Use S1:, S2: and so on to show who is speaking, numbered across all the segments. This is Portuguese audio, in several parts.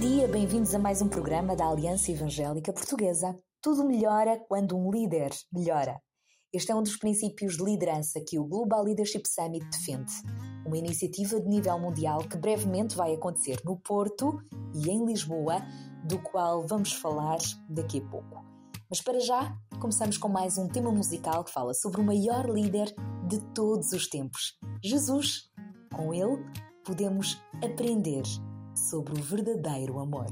S1: dia, bem-vindos a mais um programa da Aliança Evangélica Portuguesa. Tudo melhora quando um líder melhora. Este é um dos princípios de liderança que o Global Leadership Summit defende. Uma iniciativa de nível mundial que brevemente vai acontecer no Porto e em Lisboa, do qual vamos falar daqui a pouco. Mas para já, começamos com mais um tema musical que fala sobre o maior líder de todos os tempos, Jesus. Com ele, podemos aprender sobre o verdadeiro amor.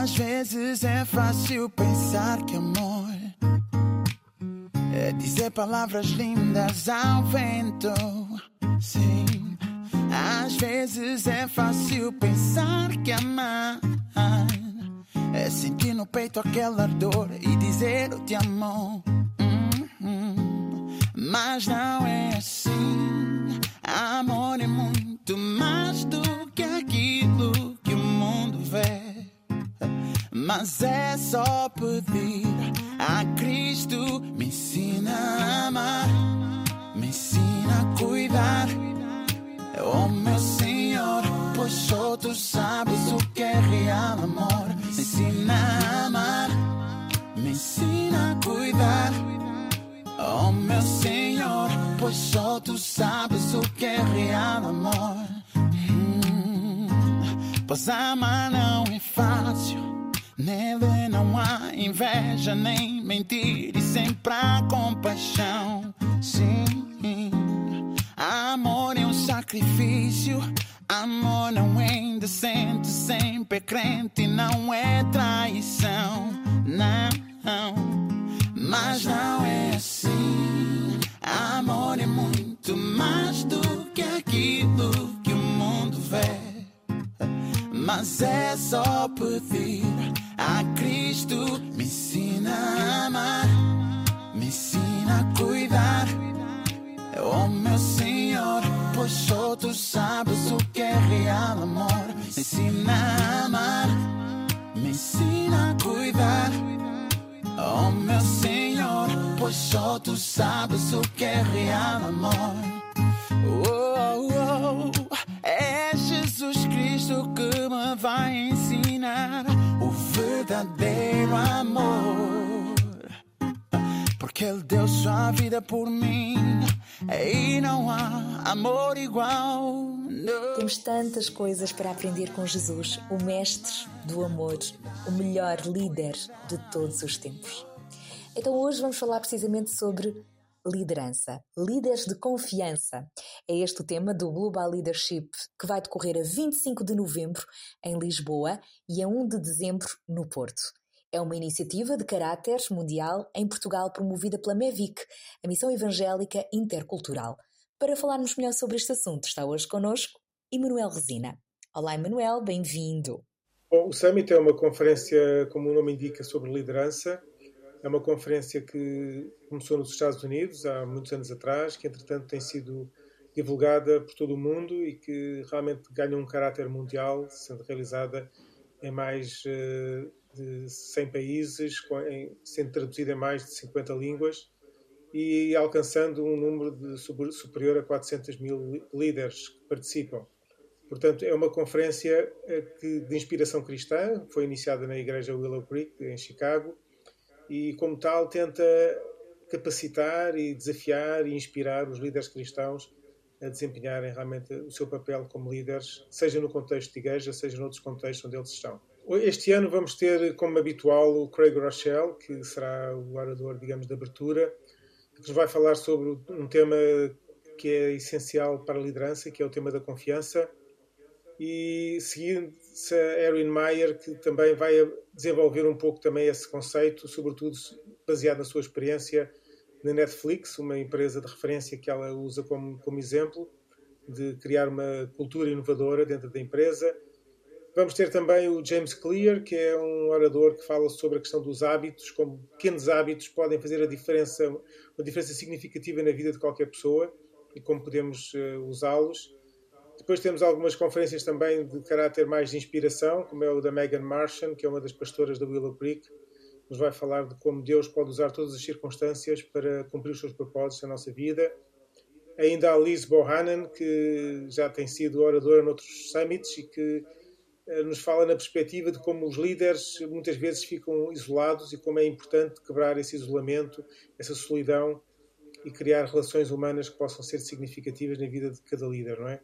S2: Às vezes é fácil pensar que amor é dizer palavras lindas ao vento. Sim, às vezes é fácil pensar que amar é sentir no peito aquela dor e dizer eu te amo. Uhum. Mas não é assim. Amor é muito mais do que aquilo que o mundo vê. Mas é só pedir a Cristo, me ensina a amar, me ensina a cuidar. Oh meu Senhor, pois só tu sabes o que é real amor. Me ensina a amar, me ensina a cuidar. Oh meu Senhor, pois só tu sabes o que é real amor. Pois amar não é fácil. Nele não há inveja nem mentir e sempre há compaixão. Sim, amor é um sacrifício. Amor não é indecente, sempre é crente, não é traição. Não, mas não é assim. Amor é muito mais do que aquilo Mas é só pedir a Cristo, me ensina a amar, me ensina a cuidar. Oh meu Senhor, pois só tu sabes o que é real amor. Me ensina a amar, me ensina a cuidar. Oh meu Senhor, pois só tu sabes o que é real amor. Oh, vai ensinar o verdadeiro amor. Porque Ele deu sua vida por mim e não há amor igual. Não.
S1: Temos tantas coisas para aprender com Jesus, o Mestre do amor, o melhor líder de todos os tempos. Então hoje vamos falar precisamente sobre liderança, líderes de confiança. É este o tema do Global Leadership que vai decorrer a 25 de novembro em Lisboa e a 1 de dezembro no Porto. É uma iniciativa de caráter mundial em Portugal promovida pela MEVIC, a Missão Evangélica Intercultural. Para falarmos melhor sobre este assunto, está hoje connosco Emanuel Resina. Olá, Emanuel, bem-vindo.
S3: Bom, o Summit é uma conferência, como o nome indica, sobre liderança. É uma conferência que começou nos Estados Unidos há muitos anos atrás, que entretanto tem sido divulgada por todo o mundo e que realmente ganha um caráter mundial, sendo realizada em mais uh, de 100 países, sendo traduzida em mais de 50 línguas e alcançando um número superior a 400 mil líderes que participam. Portanto, é uma conferência de inspiração cristã, foi iniciada na Igreja Willow Creek, em Chicago, e, como tal, tenta capacitar e desafiar e inspirar os líderes cristãos a desempenharem realmente o seu papel como líderes, seja no contexto de igreja, seja noutros contextos onde eles estão. Este ano vamos ter, como habitual, o Craig Rochelle, que será o orador, digamos, de abertura, que nos vai falar sobre um tema que é essencial para a liderança, que é o tema da confiança, e seguindo-se a Erin Meyer, que também vai desenvolver um pouco também esse conceito, sobretudo baseado na sua experiência na Netflix, uma empresa de referência que ela usa como, como exemplo de criar uma cultura inovadora dentro da empresa Vamos ter também o James Clear, que é um orador que fala sobre a questão dos hábitos, como pequenos hábitos podem fazer a diferença, uma diferença significativa na vida de qualquer pessoa e como podemos uh, usá-los. Depois temos algumas conferências também de caráter mais de inspiração, como é o da Megan Martian, que é uma das pastoras da Willow Creek, nos vai falar de como Deus pode usar todas as circunstâncias para cumprir os seus propósitos na nossa vida. Ainda a Liz Bohannon, que já tem sido oradora noutros summits e que eh, nos fala na perspectiva de como os líderes muitas vezes ficam isolados e como é importante quebrar esse isolamento, essa solidão e criar relações humanas que possam ser significativas na vida de cada líder, não é?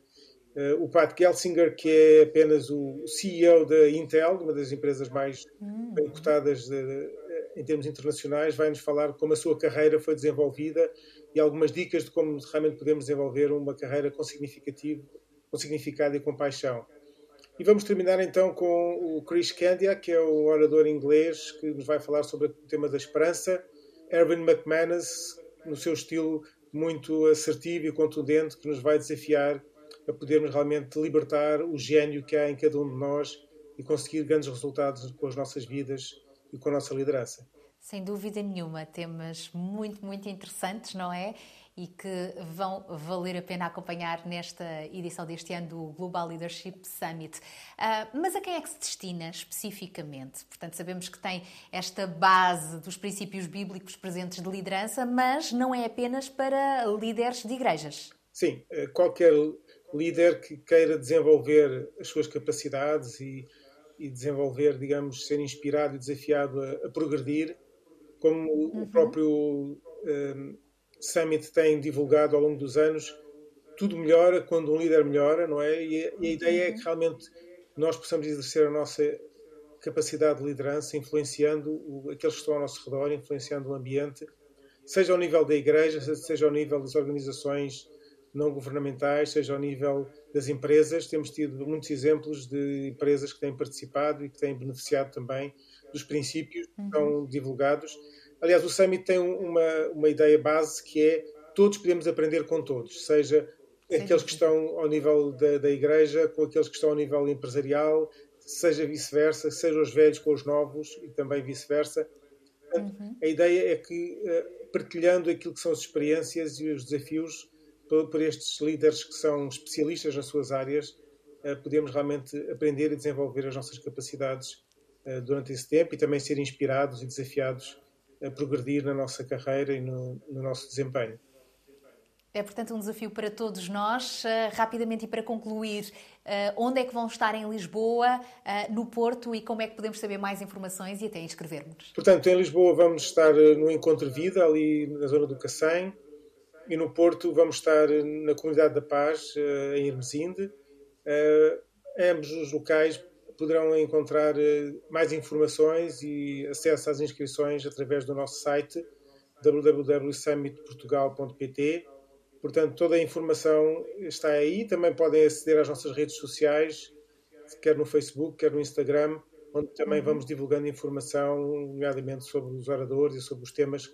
S3: Eh, o Pat Gelsinger, que é apenas o CEO da Intel, uma das empresas mais bem cotadas de, em termos internacionais, vai-nos falar como a sua carreira foi desenvolvida e algumas dicas de como realmente podemos desenvolver uma carreira com significativo, com significado e com paixão. E vamos terminar então com o Chris Candia, que é o orador inglês que nos vai falar sobre o tema da esperança. Erwin McManus, no seu estilo muito assertivo e contundente, que nos vai desafiar a podermos realmente libertar o gênio que há em cada um de nós e conseguir grandes resultados com as nossas vidas e com a nossa liderança.
S1: Sem dúvida nenhuma, temas muito, muito interessantes, não é? E que vão valer a pena acompanhar nesta edição deste ano do Global Leadership Summit. Uh, mas a quem é que se destina especificamente? Portanto, sabemos que tem esta base dos princípios bíblicos presentes de liderança, mas não é apenas para líderes de igrejas.
S3: Sim, eh, qualquer líder que queira desenvolver as suas capacidades e, e desenvolver, digamos, ser inspirado e desafiado a, a progredir, como uhum. o próprio um, Summit tem divulgado ao longo dos anos, tudo melhora quando um líder melhora, não é? E, e a ideia uhum. é que uhum. realmente nós possamos exercer a nossa capacidade de liderança, influenciando o, aqueles que estão ao nosso redor, influenciando o ambiente, seja ao nível da igreja, seja ao nível das organizações não governamentais, seja ao nível das empresas. Temos tido muitos exemplos de empresas que têm participado e que têm beneficiado também dos princípios que são uhum. divulgados. Aliás, o Summit tem uma, uma ideia base que é todos podemos aprender com todos, seja Sim. aqueles que estão ao nível da, da igreja, com aqueles que estão ao nível empresarial, seja vice-versa, seja os velhos com os novos e também vice-versa. Uhum. A ideia é que, eh, partilhando aquilo que são as experiências e os desafios, por, por estes líderes que são especialistas nas suas áreas, eh, podemos realmente aprender e desenvolver as nossas capacidades eh, durante esse tempo e também ser inspirados e desafiados a progredir na nossa carreira e no, no nosso desempenho.
S1: É, portanto, um desafio para todos nós. Uh, rapidamente e para concluir, uh, onde é que vão estar em Lisboa, uh, no Porto e como é que podemos saber mais informações e até inscrevermos?
S3: Portanto, em Lisboa vamos estar no Encontro Vida, ali na zona do Cacém e no Porto vamos estar na Comunidade da Paz, eh, em Hermesinde. Eh, ambos os locais poderão encontrar eh, mais informações e acesso às inscrições através do nosso site www.summitportugal.pt. Portanto, toda a informação está aí. Também podem aceder às nossas redes sociais, quer no Facebook, quer no Instagram, onde também uhum. vamos divulgando informação, nomeadamente sobre os oradores e sobre os temas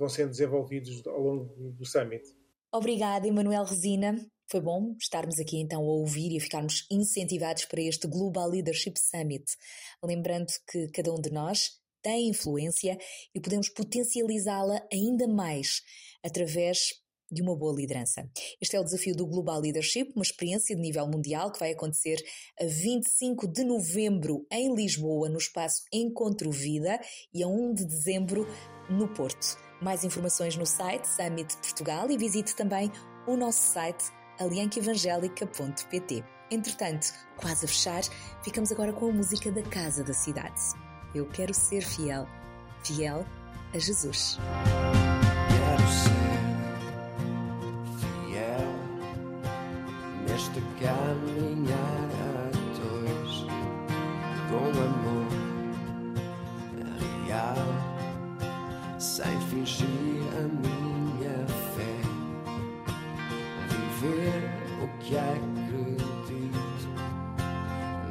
S3: vão sendo desenvolvidos ao longo do Summit.
S1: Obrigada, Emanuel Resina. Foi bom estarmos aqui então a ouvir e a ficarmos incentivados para este Global Leadership Summit. Lembrando que cada um de nós tem influência e podemos potencializá-la ainda mais através de uma boa liderança. Este é o desafio do Global Leadership, uma experiência de nível mundial que vai acontecer a 25 de novembro em Lisboa, no espaço Encontro Vida, e a 1 de dezembro no Porto. Mais informações no site Summit Portugal e visite também o nosso site aliancaevangélica.pt. Entretanto, quase a fechar, ficamos agora com a música da Casa da Cidade. Eu quero ser fiel, fiel a Jesus.
S4: Quero ser fiel neste caminhar sem fingir a minha fé. Viver o que acredito,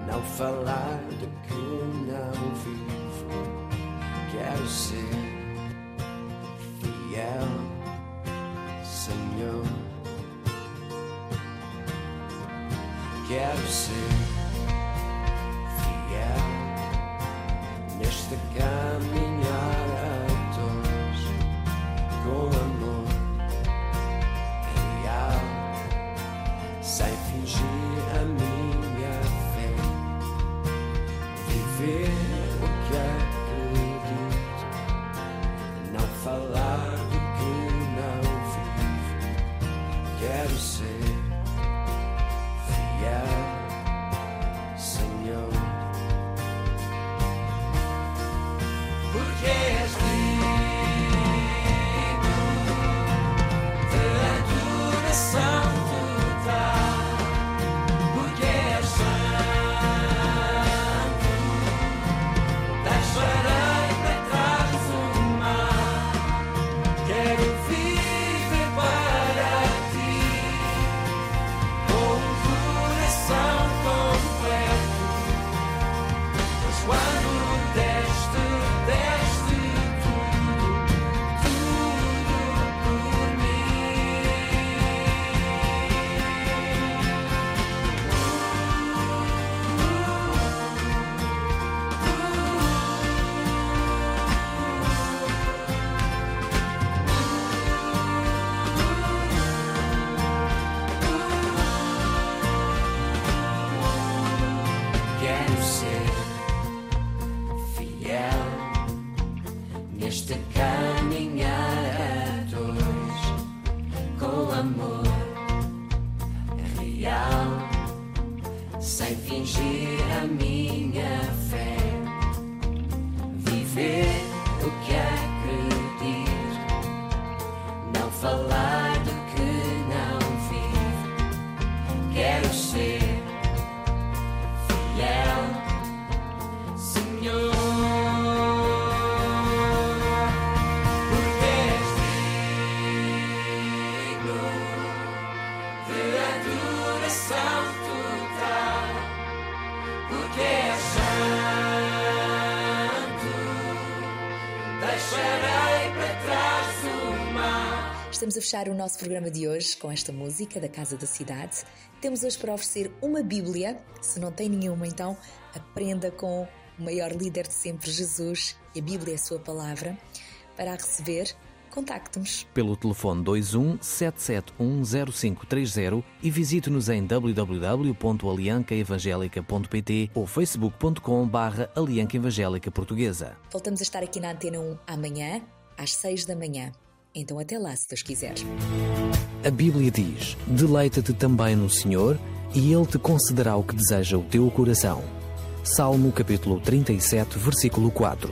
S4: não falar do que não vivo. Quero ser fiel, Senhor. Quero ser
S1: Estamos a fechar o nosso programa de hoje com esta música da Casa da Cidade. Temos hoje para oferecer uma Bíblia. Se não tem nenhuma, então aprenda com o maior líder de sempre, Jesus, e a Bíblia é a sua palavra. Para a receber, contacte-nos.
S5: pelo telefone 21 7710530 e visite-nos em www.aliancaevangelica.pt ou facebook.com barra Alianca Evangélica Portuguesa.
S1: Voltamos a estar aqui na Antena 1 amanhã, às 6 da manhã. Então até lá, se Deus quiser.
S5: A Bíblia diz: Deleita-te também no Senhor, e Ele te concederá o que deseja o teu coração. Salmo capítulo 37, versículo 4.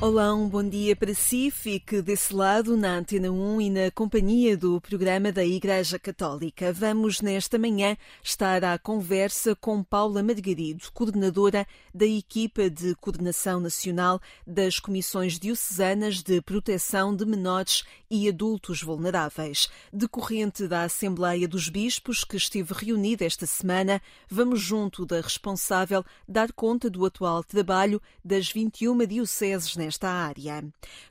S6: Olá, um bom dia para si. Fique desse lado na Antena 1 e na companhia do programa da Igreja Católica. Vamos nesta manhã estar à conversa com Paula Margarido, coordenadora da equipa de coordenação nacional das Comissões Diocesanas de Proteção de Menores e Adultos Vulneráveis. Decorrente da Assembleia dos Bispos, que esteve reunida esta semana, vamos junto da responsável dar conta do atual trabalho das 21 dioceses nesta área.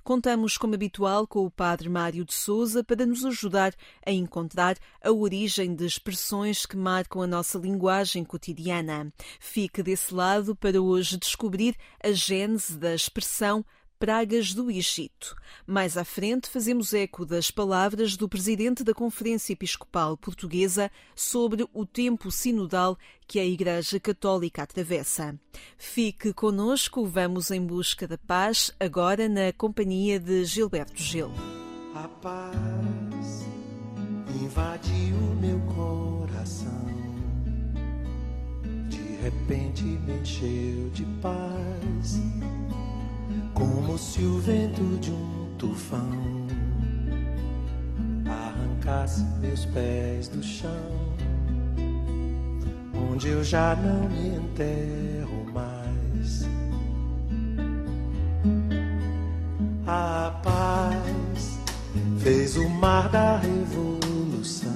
S6: Contamos, como habitual, com o Padre Mário de Souza para nos ajudar a encontrar a origem de expressões que marcam a nossa linguagem cotidiana. Fique desse lado para hoje descobrir a gênese da expressão Pragas do Egito. Mais à frente, fazemos eco das palavras do presidente da Conferência Episcopal Portuguesa sobre o tempo sinodal que a Igreja Católica atravessa. Fique conosco, vamos em busca da paz, agora na companhia de Gilberto Gil.
S4: A paz invadiu meu coração. De repente me encheu de paz, como se o vento de um tufão arrancasse meus pés do chão, onde eu já não me enterro mais. A paz fez o mar da revolução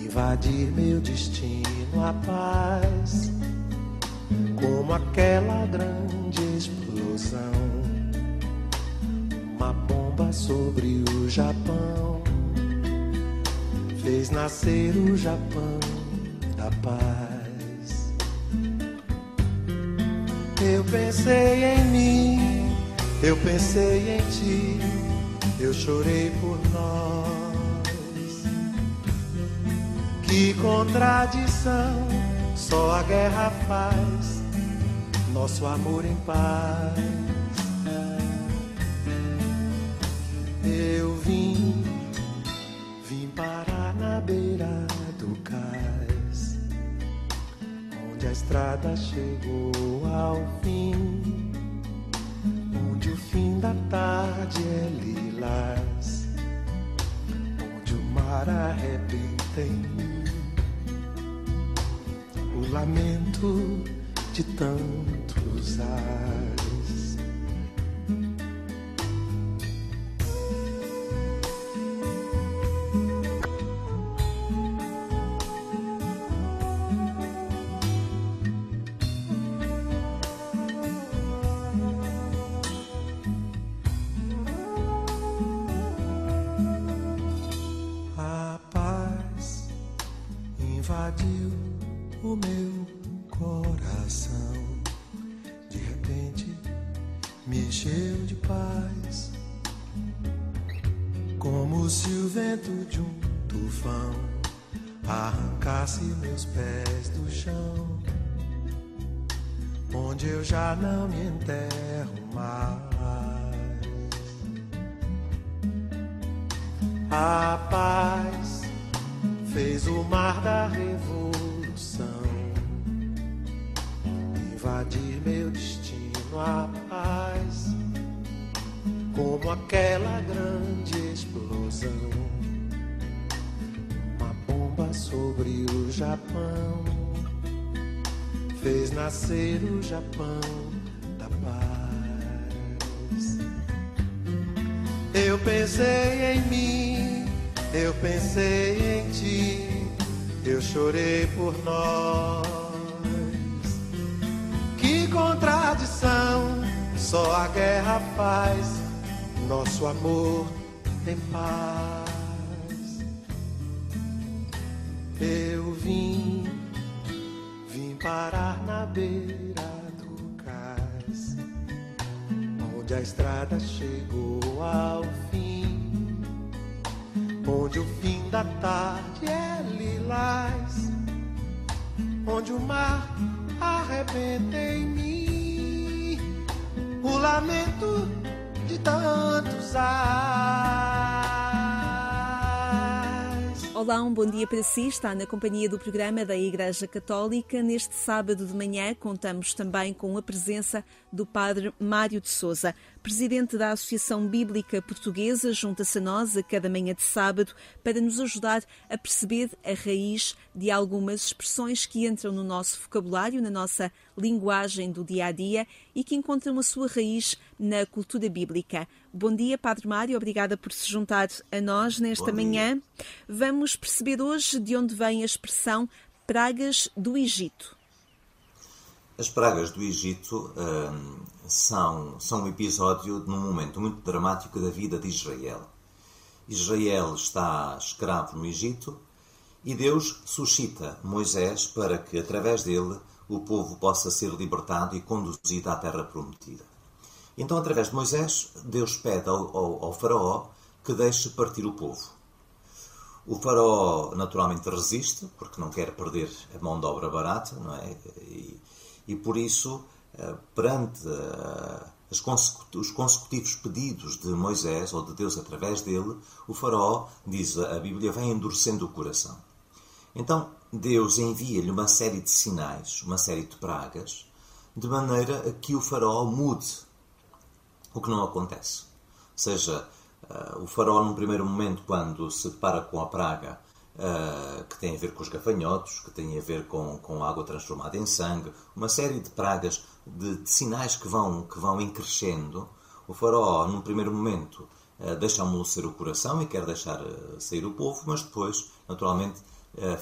S4: invadir meu destino. A paz, como aquela grande explosão, uma bomba sobre o Japão fez nascer o Japão da paz. Eu pensei em mim, eu pensei em ti, eu chorei por nós. Que contradição, só a guerra faz nosso amor em paz. Eu vim, vim parar na beira do cais, onde a estrada chegou ao fim, onde o fim da tarde é lilás, onde o mar arrebenta em mim, o lamento de tantos ais. A paz fez o mar da revolução invadir meu destino. A paz, como aquela grande explosão, uma bomba sobre o Japão fez nascer o Japão da paz. Eu pensei em mim, eu pensei em ti, eu chorei por nós. Que contradição, só a guerra faz nosso amor em paz. Eu vim, vim parar na beira do cais onde a estrada chegou ao fim, onde o fim da tarde é lilás, onde o mar arrebenta em mim, o lamento de tantos ais.
S6: Olá, um bom dia para si. Está na companhia do programa da Igreja Católica. Neste sábado de manhã, contamos também com a presença do Padre Mário de Souza, presidente da Associação Bíblica Portuguesa. Junta-se a nós a cada manhã de sábado para nos ajudar a perceber a raiz de algumas expressões que entram no nosso vocabulário, na nossa linguagem do dia a dia e que encontram a sua raiz na cultura bíblica. Bom dia, Padre Mário. Obrigada por se juntar a nós nesta manhã. Vamos perceber hoje de onde vem a expressão pragas do Egito.
S7: As pragas do Egito hum, são, são um episódio num momento muito dramático da vida de Israel. Israel está escravo no Egito e Deus suscita Moisés para que, através dele, o povo possa ser libertado e conduzido à terra prometida. Então, através de Moisés, Deus pede ao, ao, ao faraó que deixe partir o povo. O faraó naturalmente resiste, porque não quer perder a mão de obra barata, não é? E, e por isso, eh, perante eh, os consecutivos pedidos de Moisés, ou de Deus através dele, o faraó, diz a Bíblia, vai endurecendo o coração. Então, Deus envia-lhe uma série de sinais, uma série de pragas, de maneira a que o faraó mude, o que não acontece. Ou seja, eh, o faraó, num primeiro momento, quando se depara com a praga, uh, que têm a ver com os gafanhotos, que têm a ver com, com água transformada em sangue, uma série de pragas, de, de sinais que vão, que vão crescendo. O faraó, num primeiro momento, uh, deixa amolecer o coração e quer deixar uh, sair o povo, mas depois, naturalmente,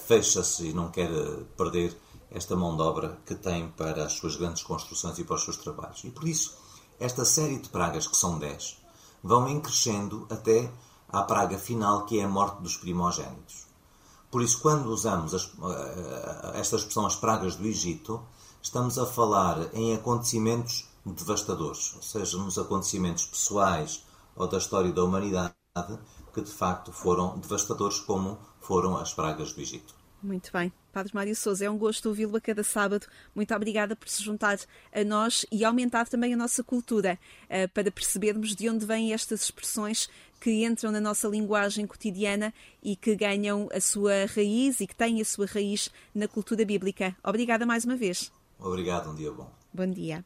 S7: fecha-se e não quer perder esta mão de obra que tem para as suas grandes construções e para os seus trabalhos. E por isso, esta série de pragas, que são 10, vão crescendo até à praga final, que é a morte dos primogênitos. Por isso, quando usamos as, eh, esta expressão as pragas do Egito, estamos a falar em acontecimentos devastadores, ou seja, nos acontecimentos pessoais ou da história da humanidade, que de facto foram devastadores, como foram as pragas do Egito.
S6: Muito bem. Padre Mário Souza, é um gosto ouvi-lo a cada sábado. Muito obrigada por se juntar a nós e aumentar também a nossa cultura uh, para percebermos de onde vêm estas expressões que entram na nossa linguagem cotidiana e que ganham a sua raiz e que têm a sua raiz na cultura bíblica. Obrigada mais uma vez.
S7: Obrigado, um dia bom.
S6: Bom dia.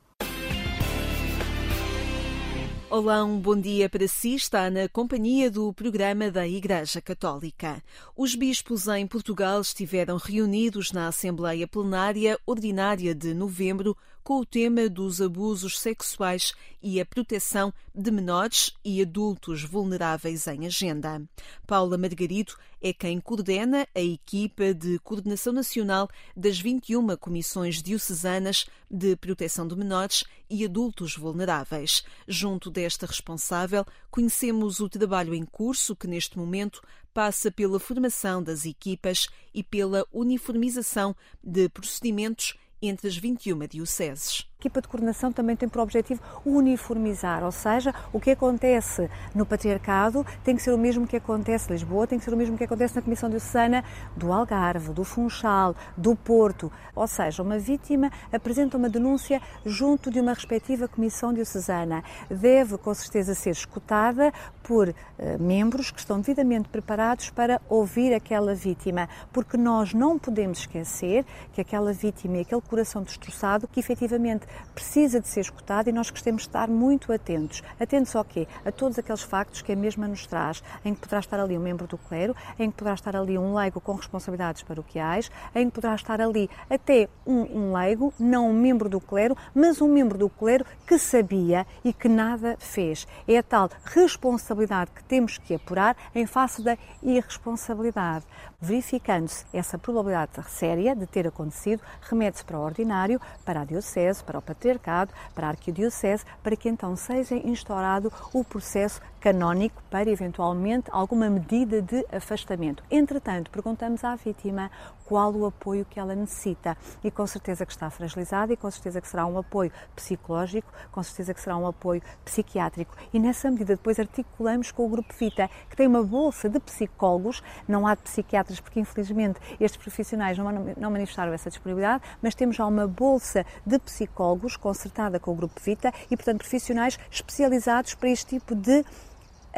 S6: Olá, um bom dia para si. Está na companhia do programa da Igreja Católica. Os bispos em Portugal estiveram reunidos na Assembleia Plenária Ordinária de novembro com o tema dos abusos sexuais e a proteção de menores e adultos vulneráveis em agenda. Paula Margarido é quem coordena a equipa de coordenação nacional das 21 comissões diocesanas de proteção de menores e adultos vulneráveis. Junto desta responsável, conhecemos o trabalho em curso que neste momento passa pela formação das equipas e pela uniformização de procedimentos entre as 21 dioceses.
S8: A equipa de coordenação também tem por objetivo uniformizar, ou seja, o que acontece no Patriarcado tem que ser o mesmo que acontece em Lisboa, tem que ser o mesmo que acontece na Comissão Diocesana do Algarve, do Funchal, do Porto. Ou seja, uma vítima apresenta uma denúncia junto de uma respectiva Comissão Diocesana. Deve, com certeza, ser escutada por uh, membros que estão devidamente preparados para ouvir aquela vítima, porque nós não podemos esquecer que aquela vítima e aquele coração destroçado, que efetivamente precisa de ser escutado e nós gostamos de estar muito atentos. Atentos ao quê? A todos aqueles factos que a mesma nos traz, em que poderá estar ali um membro do clero, em que poderá estar ali um leigo com responsabilidades paroquiais, em que poderá estar ali até um, um leigo, não um membro do clero, mas um membro do clero que sabia e que nada fez. É a tal responsabilidade que temos que apurar em face da irresponsabilidade. Verificando-se essa probabilidade séria de ter acontecido, remete-se para o ordinário, para a diocese, para o patriarcado, para a arquidiocese, para que então seja instaurado o processo canónico para eventualmente alguma medida de afastamento. Entretanto, perguntamos à vítima qual o apoio que ela necessita. E com certeza que está fragilizada e com certeza que será um apoio psicológico, com certeza que será um apoio psiquiátrico. E nessa medida depois articulamos com o Grupo Vita, que tem uma bolsa de psicólogos, não há de psiquiatras porque infelizmente estes profissionais não, manifestaram essa disponibilidade, mas temos já uma bolsa de psicólogos concertada com o Grupo Vita e portanto profissionais especializados para este tipo de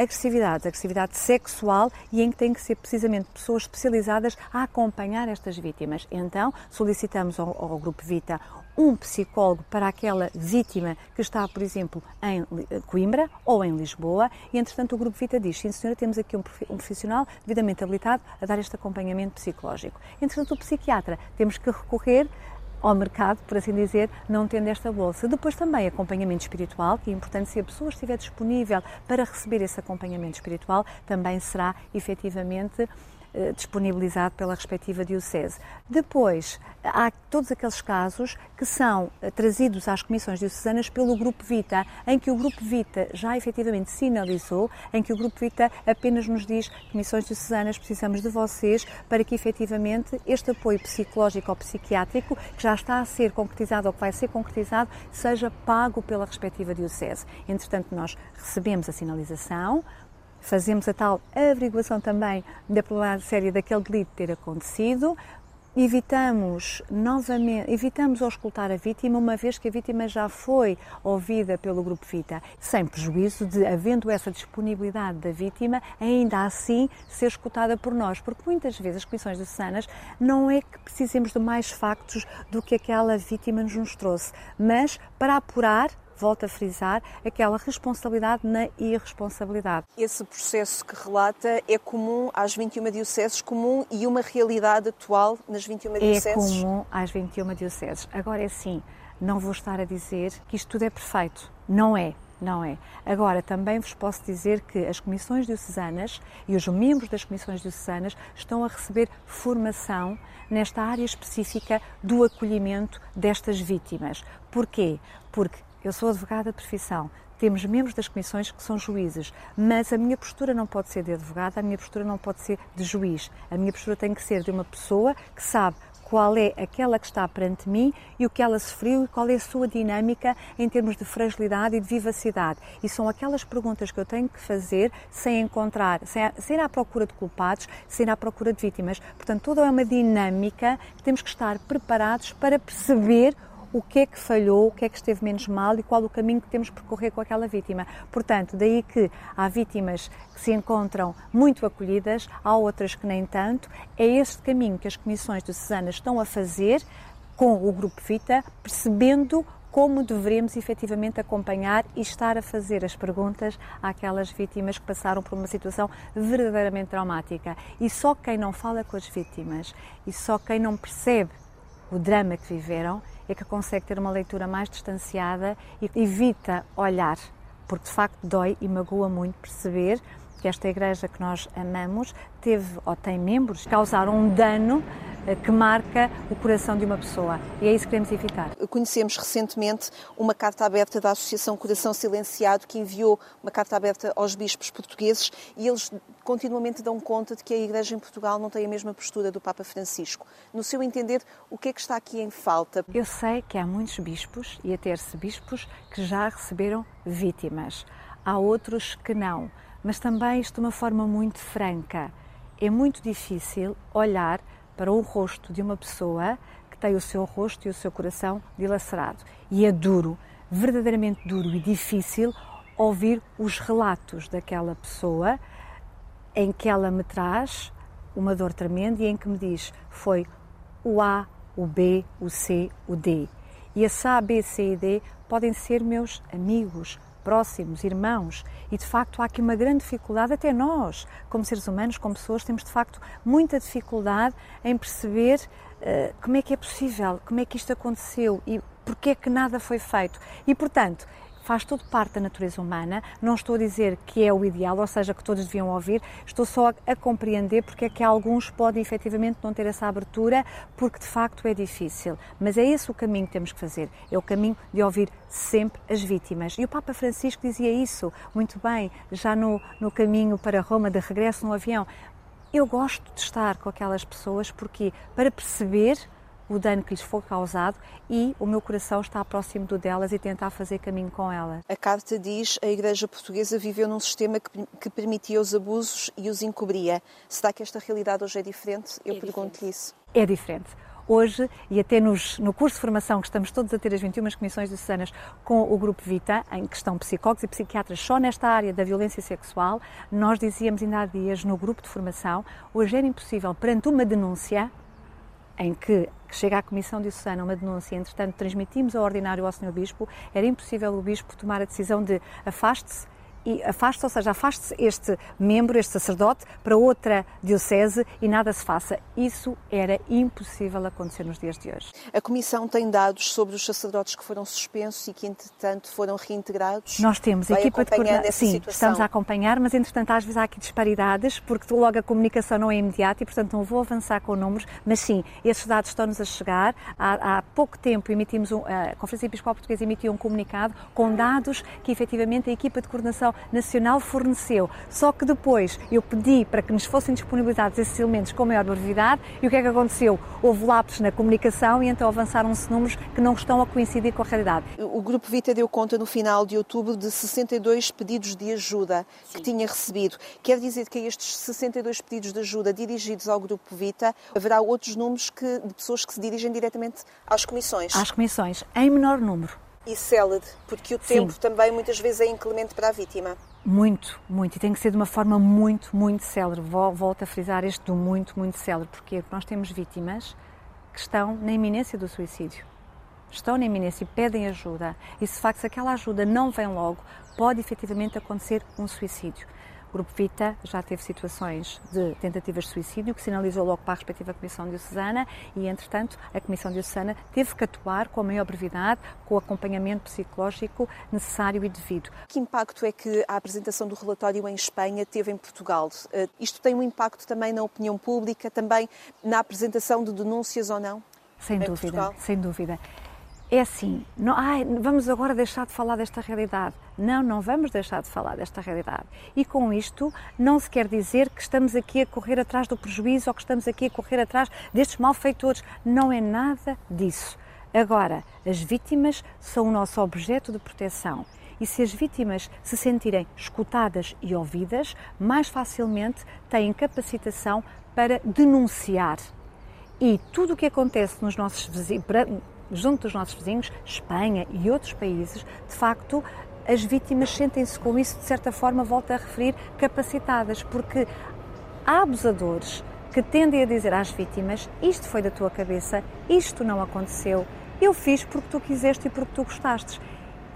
S8: agressividade, agressividade sexual e em que tem que ser precisamente pessoas especializadas a acompanhar estas vítimas. Então, solicitamos ao, ao Grupo Vita um psicólogo para aquela vítima que está, por exemplo, em Coimbra ou em Lisboa, e entretanto o Grupo Vita diz: sim, senhora, temos aqui um profissional devidamente habilitado a dar este acompanhamento psicológico. Entretanto, o psiquiatra, temos que recorrer ao mercado, por assim dizer, não tendo esta bolsa. Depois também acompanhamento espiritual, que é importante se a pessoa estiver disponível para receber esse acompanhamento espiritual, também será efetivamente disponibilizado pela respectiva diocese. Depois, há todos aqueles casos que são eh, trazidos às comissões diocesanas pelo Grupo Vita, em que o Grupo Vita já efetivamente sinalizou, em que o Grupo Vita apenas nos diz comissões diocesanas, precisamos de vocês para que efetivamente este apoio psicológico ou psiquiátrico, que já está a ser concretizado ou que vai ser concretizado, seja pago pela respectiva diocese. Entretanto, nós recebemos a sinalização, Fazemos a tal averiguação também da probabilidade séria daquele delito ter acontecido. Evitamos novamente, evitamos auscultar a vítima, uma vez que a vítima já foi ouvida pelo Grupo Vita, sem prejuízo de, havendo essa disponibilidade da vítima, ainda assim ser escutada por nós, porque muitas vezes as comissões de sanas não é que precisemos de mais factos do que aquela vítima nos trouxe, mas para apurar volto a frisar, aquela responsabilidade na irresponsabilidade.
S9: Esse processo que relata é comum às 21 dioceses, comum e uma realidade atual nas 21 dioceses?
S8: É comum às 21 dioceses. Agora é sim, não vou estar a dizer que isto tudo é perfeito. Não é. Não é. Agora, também vos posso dizer que as comissões diocesanas e os membros das comissões diocesanas estão a receber formação nesta área específica do acolhimento destas vítimas. Porquê? Porque eu sou advogada de profissão, temos membros das comissões que são juízes, mas a minha postura não pode ser de advogada, a minha postura não pode ser de juiz. A minha postura tem que ser de uma pessoa que sabe qual é aquela que está perante mim e o que ela sofreu e qual é a sua dinâmica em termos de fragilidade e de vivacidade. E são aquelas perguntas que eu tenho que fazer sem encontrar, sem, sem ir à procura de culpados, sem ir à procura de vítimas. Portanto, toda é uma dinâmica que temos que estar preparados para perceber o que é que falhou, o que é que esteve menos mal e qual o caminho que temos que percorrer com aquela vítima. Portanto, daí que há vítimas que se encontram muito acolhidas, há outras que nem tanto. É este caminho que as comissões de Cesana estão a fazer com o Grupo Vita, percebendo como devemos efetivamente acompanhar e estar a fazer as perguntas àquelas vítimas que passaram por uma situação verdadeiramente traumática. E só quem não fala com as vítimas e só quem não percebe o drama que viveram é que consegue ter uma leitura mais distanciada e evita olhar, porque de facto dói e magoa muito perceber que esta igreja que nós amamos teve ou tem membros que causaram um dano eh, que marca o coração de uma pessoa. E é isso que queremos evitar.
S9: Conhecemos recentemente uma carta aberta da Associação Coração Silenciado que enviou uma carta aberta aos bispos portugueses e eles continuamente dão conta de que a Igreja em Portugal não tem a mesma postura do Papa Francisco. No seu entender, o que é que está aqui em falta?
S8: Eu sei que há muitos bispos e até bispos que já receberam vítimas. Há outros que não mas também isto de uma forma muito franca. É muito difícil olhar para o rosto de uma pessoa que tem o seu rosto e o seu coração dilacerado. E é duro, verdadeiramente duro e difícil ouvir os relatos daquela pessoa em que ela me traz uma dor tremenda e em que me diz foi o A, o B, o C, o D. E esse A, B, C e D podem ser meus amigos, próximos, irmãos, e de facto há aqui uma grande dificuldade, até nós, como seres humanos, como pessoas, temos de facto muita dificuldade em perceber uh, como é que é possível, como é que isto aconteceu e porque é que nada foi feito. E portanto, faz tudo parte da natureza humana. Não estou a dizer que é o ideal, ou seja, que todos deviam ouvir, estou só a, compreender porque é que alguns podem efetivamente não ter essa abertura, porque de facto é difícil. Mas é esse o caminho que temos que fazer, é o caminho de ouvir sempre as vítimas. E o Papa Francisco dizia isso muito bem, já no, no caminho para Roma, de regresso no avião. Eu gosto de estar com aquelas pessoas porque para perceber o dano que lhes foi causado e o meu coração está próximo do delas e tentar fazer caminho com elas.
S9: A carta diz a Igreja Portuguesa viveu num sistema que, que permitia os abusos e os encobria. Será que esta realidade hoje é diferente? Eu é pergunto-lhe isso.
S8: É diferente hoje e até nos, no curso de formação que estamos todos a ter as 21 comissões diocesanas com o Grupo Vita, em que estão psicólogos e psiquiatras só nesta área da violência sexual, nós dizíamos ainda há dias no grupo de formação, hoje era impossível perante uma denúncia em que chega à Comissão Diocesana uma denúncia, entretanto transmitimos ao ordinário ao Sr. Bispo, era impossível o Bispo tomar a decisão de afaste-se e afaste, ou seja, afaste-se este membro, este sacerdote, para outra diocese e nada se faça. Isso era impossível acontecer nos dias de hoje.
S9: A Comissão tem dados sobre os sacerdotes que foram suspensos e que, entretanto, foram reintegrados?
S8: Nós temos
S9: Vai
S8: equipa de
S9: coordenação.
S8: Sim,
S9: situação.
S8: estamos a acompanhar, mas, entretanto, às vezes há aqui disparidades, porque logo a comunicação não é imediata e, portanto, não vou avançar com números, mas sim, esses dados estão-nos a chegar. Há, há, pouco tempo emitimos, um, a Conferência Episcopal Portuguesa emitiu um comunicado com dados que, efetivamente, a equipa de coordenação Nacional forneceu. Só que depois eu pedi para que nos fossem disponibilizados esses elementos com maior brevidade e o que é que aconteceu? Houve lapsos na comunicação e então avançaram-se números que não estão a coincidir com a realidade.
S9: O Grupo Vita deu conta no final de outubro de 62 pedidos de ajuda Sim. que tinha recebido. Quer dizer que a estes 62 pedidos de ajuda dirigidos ao Grupo Vita haverá outros números que, de pessoas que se dirigem diretamente às comissões?
S8: Às comissões, em menor número
S9: e célere, porque o tempo Sim. também muitas vezes é inclemente para a vítima.
S8: Muito, muito. E tem que ser de uma forma muito, muito célere. Volto a frisar este do muito, muito célere. Porquê? Porque nós temos vítimas que estão na iminência do suicídio. estão na iminência e pedem ajuda, e se de facto aquela ajuda não vem logo, pode efetivamente acontecer um suicídio. O Grupo Vita já teve situações de tentativas de suicídio que sinalizou logo para a respectiva Comissão Diocesana e, entretanto, a Comissão Diocesana teve que atuar com a maior brevidade, com o acompanhamento psicológico necessário e devido.
S9: Que impacto é que a apresentação do relatório em Espanha teve em Portugal? Uh, isto tem um impacto também na opinião pública, também na apresentação de denúncias ou não?
S8: Sem dúvida, Portugal? sem dúvida. É assim, não, ai, vamos agora deixar de falar desta realidade. Não, não vamos deixar de falar desta realidade. E com isto não se quer dizer que estamos aqui a correr atrás do prejuízo ou que estamos aqui a correr atrás destes malfeitores. Não é nada disso. Agora, as vítimas são o nosso objeto de proteção. E se as vítimas se sentirem escutadas e ouvidas, mais facilmente têm capacitação para denunciar. E tudo o que acontece nos nossos junto dos nossos vizinhos, Espanha e outros países, de facto, as vítimas sentem-se com isso, de certa forma, volto a referir, capacitadas, porque há abusadores que tendem a dizer às vítimas: Isto foi da tua cabeça, isto não aconteceu, eu fiz porque tu quiseste e porque tu gostastes.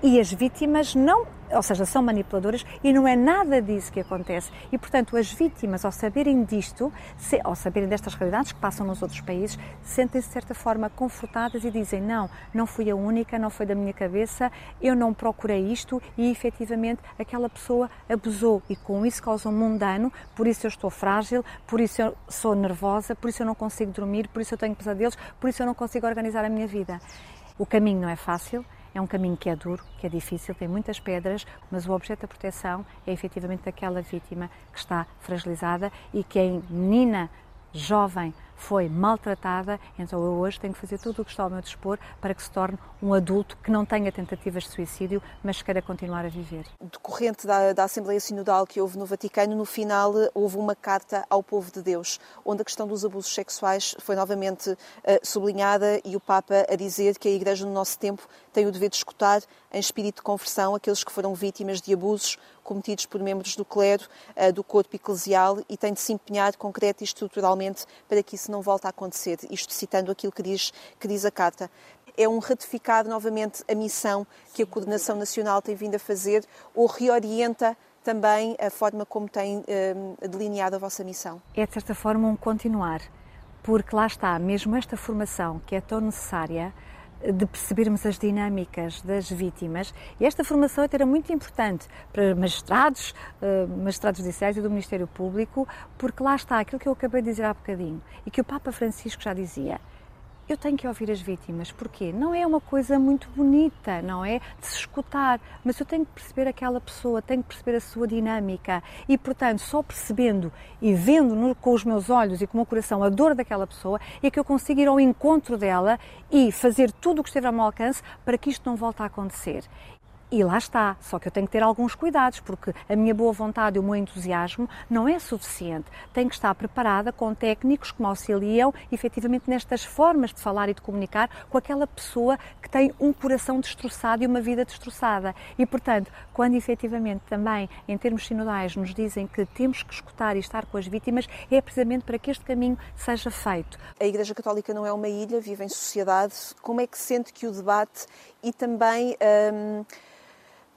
S8: E as vítimas não ou seja, são manipuladoras e não é nada disso que acontece. E, portanto, as vítimas, ao saberem disto, se, ao saberem destas realidades que passam nos outros países, sentem-se de certa forma confortadas e dizem: Não, não fui a única, não foi da minha cabeça, eu não procurei isto e efetivamente aquela pessoa abusou e com isso causou-me um dano, por isso eu estou frágil, por isso eu sou nervosa, por isso eu não consigo dormir, por isso eu tenho pesadelos, por isso eu não consigo organizar a minha vida. O caminho não é fácil, é um caminho que é duro, que é difícil, tem muitas pedras, mas o objeto da proteção é efetivamente aquela vítima que está fragilizada e que é menina, jovem, foi maltratada, então eu hoje tenho que fazer tudo o que está ao meu dispor para que se torne um adulto que não tenha tentativas de suicídio, mas queira continuar a viver.
S9: Decorrente da, da Assembleia Sinodal que houve no Vaticano, no final houve uma carta ao povo de Deus, onde a questão dos abusos sexuais foi novamente uh, sublinhada e o Papa a dizer que a Igreja no nosso tempo tem o dever de escutar em espírito de conversão aqueles que foram vítimas de abusos cometidos por membros do clero, uh, do corpo eclesial e tem de se empenhar concreta e estruturalmente para que isso não volte a acontecer. Isto citando aquilo que diz, que diz a Carta é um ratificar novamente a missão que a Coordenação Nacional tem vindo a fazer ou reorienta também a forma como tem eh, delineado a vossa missão?
S8: É, de certa forma, um continuar, porque lá está, mesmo esta formação que é tão necessária, de percebermos as dinâmicas das vítimas. E esta formação era muito importante para magistrados, eh, magistrados judiciais e do Ministério Público, porque lá está aquilo que eu acabei de dizer há bocadinho e que o Papa Francisco já dizia eu tenho que ouvir as vítimas. Porquê? Não é uma coisa muito bonita, não é? De se escutar, mas eu tenho que perceber aquela pessoa, tenho que perceber a sua dinâmica e, portanto, só percebendo e vendo no, com os meus olhos e com o meu coração a dor daquela pessoa é que eu consigo ir ao encontro dela e fazer tudo o que esteja ao meu alcance para que isto não volte a acontecer. E lá está, só que eu tenho que ter alguns cuidados, porque a minha boa vontade e o meu entusiasmo não é suficiente. Tenho que estar preparada com técnicos que me auxiliam efetivamente nestas formas de falar e de comunicar com aquela pessoa que tem um coração destroçado e uma vida destroçada. E, portanto, quando efetivamente também, em termos sinodais, nos dizem que temos que escutar e estar com as vítimas, é precisamente para que este caminho seja feito.
S9: A Igreja Católica não é uma ilha, vive em sociedade. Como é que sente que o debate e também. Hum,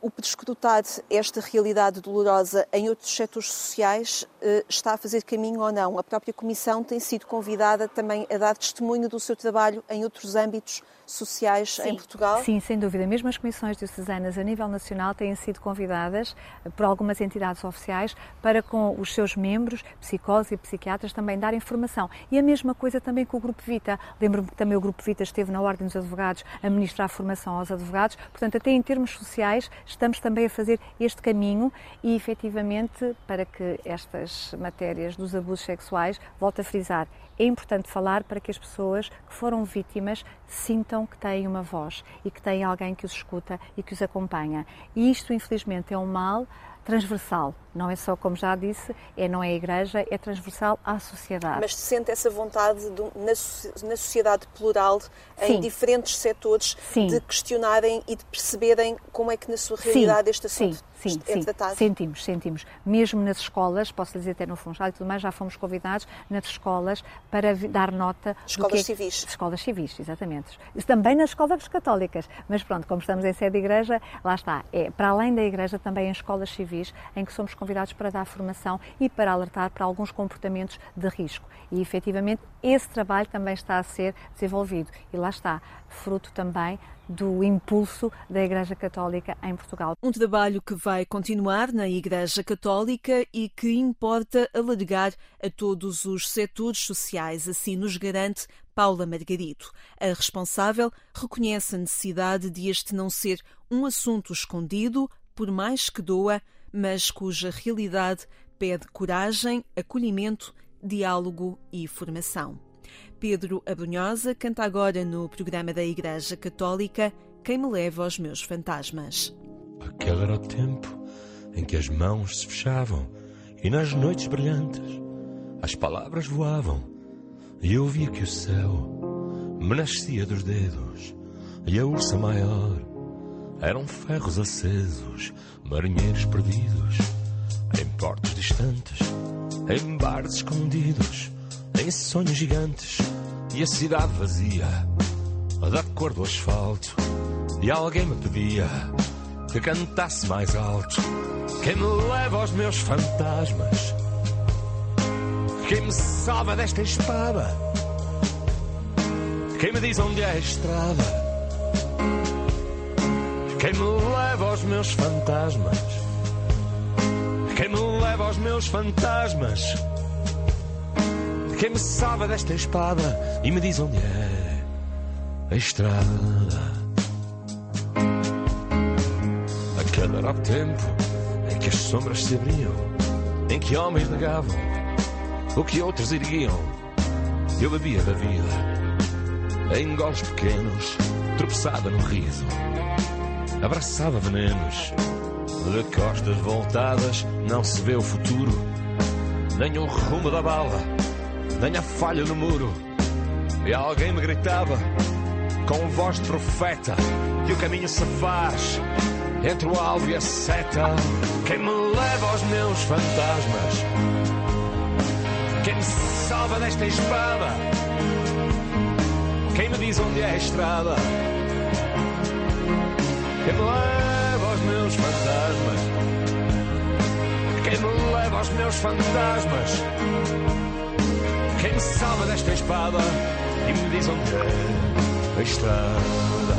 S9: o escrutar esta realidade dolorosa em outros setores sociais eh, está a fazer caminho ou não? A própria Comissão tem sido convidada também a dar testemunho do seu trabalho em outros âmbitos sociais
S8: sim,
S9: em Portugal?
S8: Sim, sem dúvida. Mesmo as comissões diocesanas a nível nacional têm sido convidadas eh, por algumas entidades oficiais para com os seus membros, psicólogos e psiquiatras, também darem formação. E a mesma coisa também com o Grupo Vita. Lembro-me que também o Grupo Vita esteve na Ordem dos Advogados a ministrar formação aos advogados. Portanto, até em termos sociais, estamos também a fazer este caminho e, efetivamente, para que estas matérias dos abusos sexuais, volto a frisar, é importante falar para que as pessoas que foram vítimas sintam que têm uma voz e que têm alguém que os escuta e que os acompanha. E isto, infelizmente, é um mal transversal. Não é só, como já disse, é, não é a Igreja, é transversal à sociedade.
S9: Mas sente essa vontade de, na, na, sociedade plural, Sim. em diferentes setores, Sim. de questionarem e de perceberem como é que na sua realidade Sim. este assunto
S8: sim,
S9: é
S8: sim. Sentimos, sentimos. Mesmo nas escolas, posso dizer até no Funchal e tudo mais, já fomos convidados nas escolas para dar nota...
S9: Escolas
S8: que
S9: civis.
S8: Escolas civis, exatamente. Isso também nas escolas católicas. Mas pronto, como estamos em sede de igreja, lá está. É, para além da igreja, também em escolas civis, em que somos convidados para dar formação e para alertar para alguns comportamentos de risco. E efetivamente esse trabalho também está a ser desenvolvido. E lá está, fruto também do impulso da Igreja Católica em Portugal.
S6: Um trabalho que vai continuar na Igreja Católica e que importa alargar a todos os setores sociais, assim nos garante Paula Margarito. A responsável reconhece a necessidade de este não ser um assunto escondido, por mais que doa, mas cuja realidade pede coragem, acolhimento, diálogo e formação. Pedro Abrunhosa canta agora no programa da Igreja Católica Quem me leva aos meus fantasmas.
S10: Aquele era o tempo em que as mãos se fechavam e nas noites brilhantes as palavras voavam e eu via que o céu me nascia dos dedos e a ursa maior eram ferros acesos, marinheiros perdidos em portos distantes, em bares escondidos, em sonhos gigantes e a cidade vazia, da cor do asfalto. E alguém me pedia que cantasse mais alto. Quem me leva aos meus fantasmas? Quem me salva desta espada? Quem me diz onde é a estrada? Quem me leva aos meus fantasmas? Quem me leva aos meus fantasmas? Quem me salva desta espada e me diz onde é a estrada? Aquele era o tempo em que as sombras se abriam, em que homens negavam o que outros erguiam. Eu bebia da vida em goles pequenos, tropeçada no riso, abraçava venenos. De costas voltadas não se vê o futuro, nem o rumo da bala, nem a falha no muro. E alguém me gritava com voz de profeta que o caminho se faz entre o alvo e a seta. Quem me leva aos meus fantasmas? Quem me salva desta espada? Quem me diz onde é a estrada? Quem me leva aos meus fantasmas? Quem me leva aos meus fantasmas? Quem me salva desta espada e me diz onde é a estrada?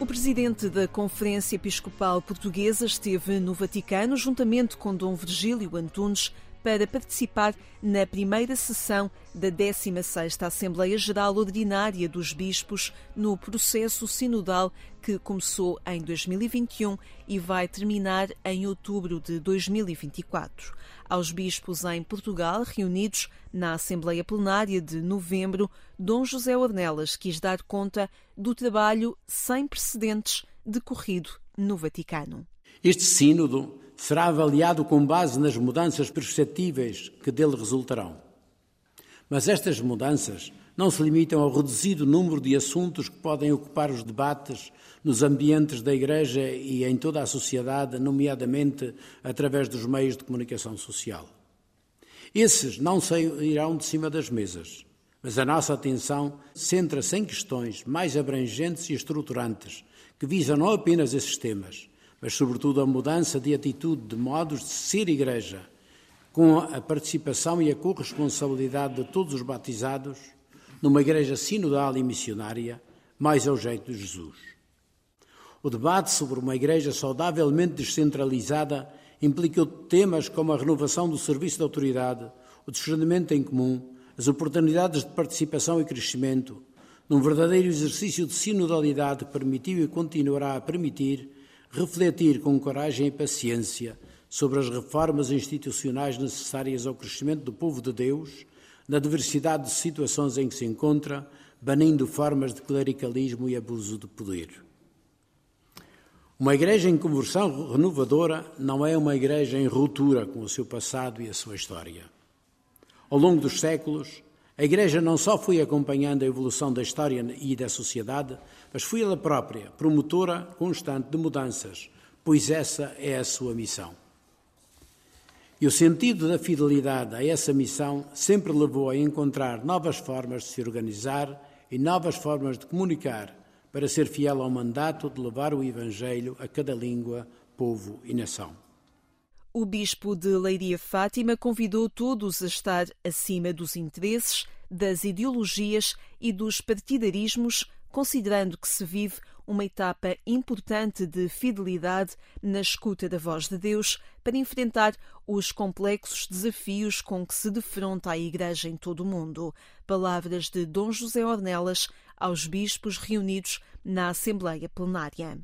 S6: O presidente da Conferência Episcopal Portuguesa esteve no Vaticano juntamente com Dom Virgílio Antunes para participar na primeira sessão da 16ª Assembleia Geral Ordinária dos Bispos no processo sinodal que começou em 2021 e vai terminar em outubro de 2024. Aos bispos em Portugal reunidos na Assembleia Plenária de novembro, Dom José Ornelas quis dar conta do trabalho sem precedentes decorrido no Vaticano.
S11: Este sínodo será avaliado com base nas mudanças perceptíveis que dele resultarão. Mas estas mudanças não se limitam ao reduzido número de assuntos que podem ocupar os debates nos ambientes da Igreja e em toda a sociedade, nomeadamente através dos meios de comunicação social. Esses não sairão de cima das mesas, mas a nossa atenção centra-se em questões mais abrangentes e estruturantes que visam não apenas esses temas, mas, sobretudo, a mudança de atitude, de modos de ser Igreja, com a participação e a corresponsabilidade de todos os batizados, numa Igreja sinodal e missionária, mais ao jeito de Jesus. O debate sobre uma Igreja saudavelmente descentralizada implicou temas como a renovação do serviço de autoridade, o discernimento em comum, as oportunidades de participação e crescimento, num verdadeiro exercício de sinodalidade que permitiu e continuará a permitir refletir com coragem e paciência sobre as reformas institucionais necessárias ao crescimento do povo de Deus, na diversidade de situações em que se encontra, banindo formas de clericalismo e abuso de poder. Uma igreja em conversão renovadora não é uma igreja em ruptura com o seu passado e a sua história. Ao longo dos séculos, a igreja não só foi acompanhando a evolução da história e da sociedade, mas foi ela própria promotora constante de mudanças, pois essa é a sua missão. E o sentido da fidelidade a essa missão sempre levou a encontrar novas formas de se organizar e novas formas de comunicar para ser fiel ao mandato de levar o Evangelho a cada língua, povo e nação.
S6: O bispo de Leiria Fátima convidou todos a estar acima dos interesses, das ideologias e dos partidarismos, considerando que se vive uma etapa importante de fidelidade na escuta da voz de Deus para enfrentar os complexos desafios com que se defronta a Igreja em todo o mundo. Palavras de Dom José Ornelas aos bispos reunidos na Assembleia Plenária.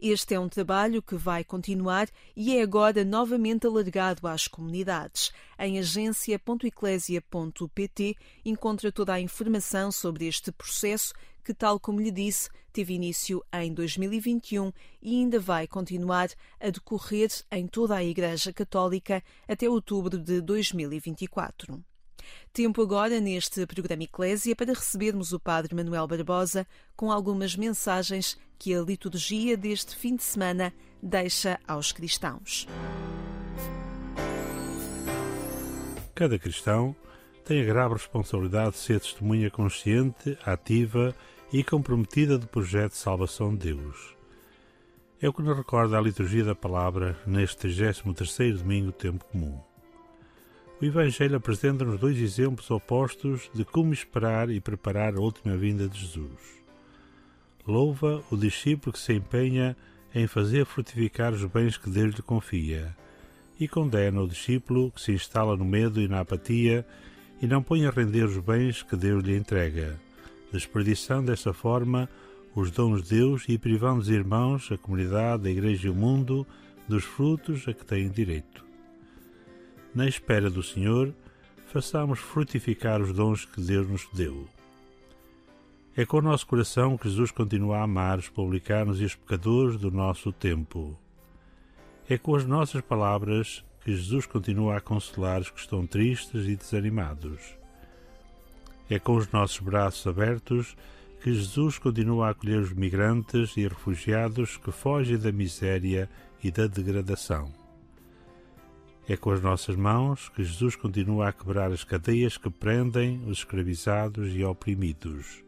S6: Este é um trabalho que vai continuar e é agora novamente alargado às comunidades. Em agência.eclésia.pt encontra toda a informação sobre este processo que, tal como lhe disse, teve início em 2021 e ainda vai continuar a decorrer em toda a Igreja Católica até outubro de 2024. Tempo agora neste programa Eclésia para recebermos o Padre Manuel Barbosa com algumas mensagens que a liturgia deste fim de semana deixa aos cristãos.
S12: Cada cristão tem a grave responsabilidade de ser testemunha consciente, ativa e comprometida do projeto de salvação de Deus. É o que nos recorda a liturgia da palavra neste 33º domingo do tempo comum. O Evangelho apresenta-nos dois exemplos opostos de como esperar e preparar a última vinda de Jesus. Louva o discípulo que se empenha em fazer frutificar os bens que Deus lhe confia, e condena o discípulo que se instala no medo e na apatia e não põe a render os bens que Deus lhe entrega, desperdiçando dessa forma os dons de Deus e privando os irmãos, a comunidade, a Igreja e o mundo dos frutos a que têm direito na espera do Senhor, façamos frutificar os dons que Deus nos deu. É com o nosso coração que Jesus continua a amar os publicanos e os pecadores do nosso tempo. É com as nossas palavras que Jesus continua a consolar os que estão tristes e desanimados. É com os nossos braços abertos que Jesus continua a acolher os migrantes e refugiados que fogem da miséria e da degradação. É com as nossas mãos que Jesus continua a quebrar as cadeias que prendem os escravizados e oprimidos.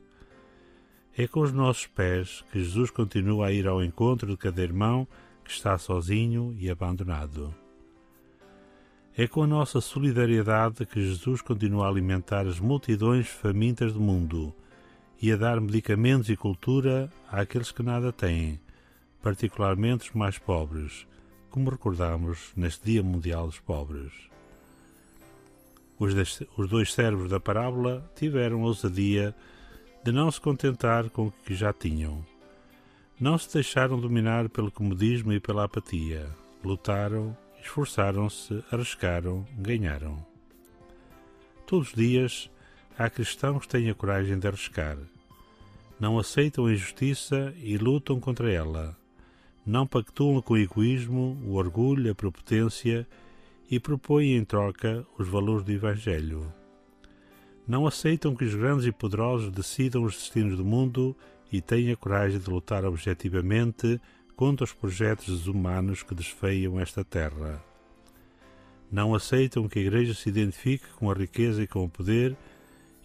S12: É com os nossos pés que Jesus continua a ir ao encontro de cada irmão que está sozinho e abandonado. É com a nossa solidariedade que Jesus continua a alimentar as multidões famintas do mundo e a dar medicamentos e cultura àqueles que nada têm, particularmente os mais pobres como recordamos neste Dia Mundial dos Pobres. Os, dois servos da parábola tiveram ousadia de não se contentar com o que já tinham. Não se deixaram dominar pelo comodismo e pela apatia. Lutaram, esforçaram-se, arriscaram, ganharam. Todos os dias há cristãos que têm a coragem de arriscar. Não aceitam a injustiça e lutam contra ela não pactuam com o egoísmo, o orgulho, a prepotência e propõem em troca os valores do Evangelho. Não aceitam que os grandes e poderosos decidam os destinos do mundo e têm a coragem de lutar objetivamente contra os projetos desumanos que desfeiam esta terra. Não aceitam que a Igreja se identifique com a riqueza e com o poder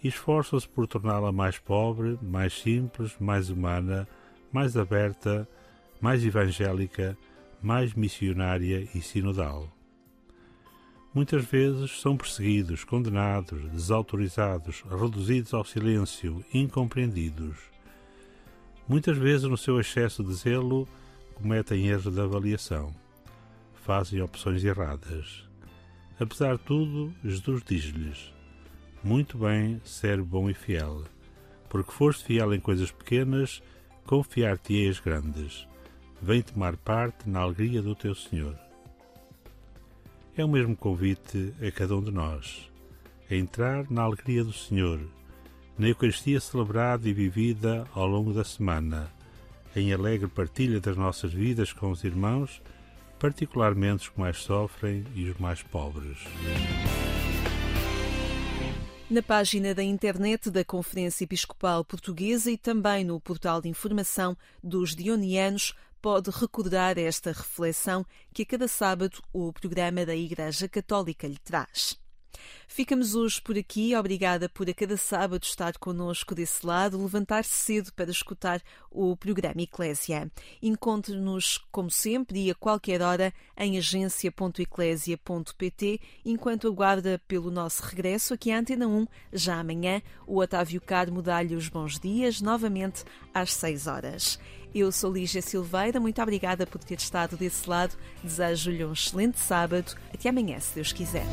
S12: e esforçam-se por torná-la mais pobre, mais simples, mais humana, mais aberta, mais evangélica, mais missionária e sinodal. Muitas vezes são perseguidos, condenados, desautorizados, reduzidos ao silêncio, incompreendidos. Muitas vezes, no seu excesso de zelo, cometem erros de avaliação, fazem opções erradas. Apesar de tudo, Jesus diz-lhes: Muito bem, servo bom e fiel, porque foste fiel em coisas pequenas, confiar-te-ei as grandes vem tomar parte na alegria do teu Senhor. É o mesmo convite a cada um de nós, a entrar na alegria do Senhor, na Eucaristia celebrada e vivida ao longo da semana, em alegre partilha das nossas vidas com os irmãos, particularmente os que mais sofrem e os mais pobres.
S6: Na página da internet da Conferência Episcopal Portuguesa e também no portal de informação dos Dionianos, pode recordar esta reflexão que a cada sábado o programa da Igreja Católica lhe traz. Ficamos hoje por aqui. Obrigada por a cada sábado estar connosco desse lado, levantar-se cedo para escutar o programa Eclésia. Encontre-nos, como sempre, e a qualquer hora em agência.eclésia.pt, enquanto aguarda pelo nosso regresso aqui à Antena 1, já amanhã, o Otávio Carmo dá-lhe os bons dias, novamente às 6 horas. Eu sou Lígia Silveira, muito obrigada por ter estado desse lado. Desejo-lhe um excelente sábado. Até amanhã, se Deus quiser.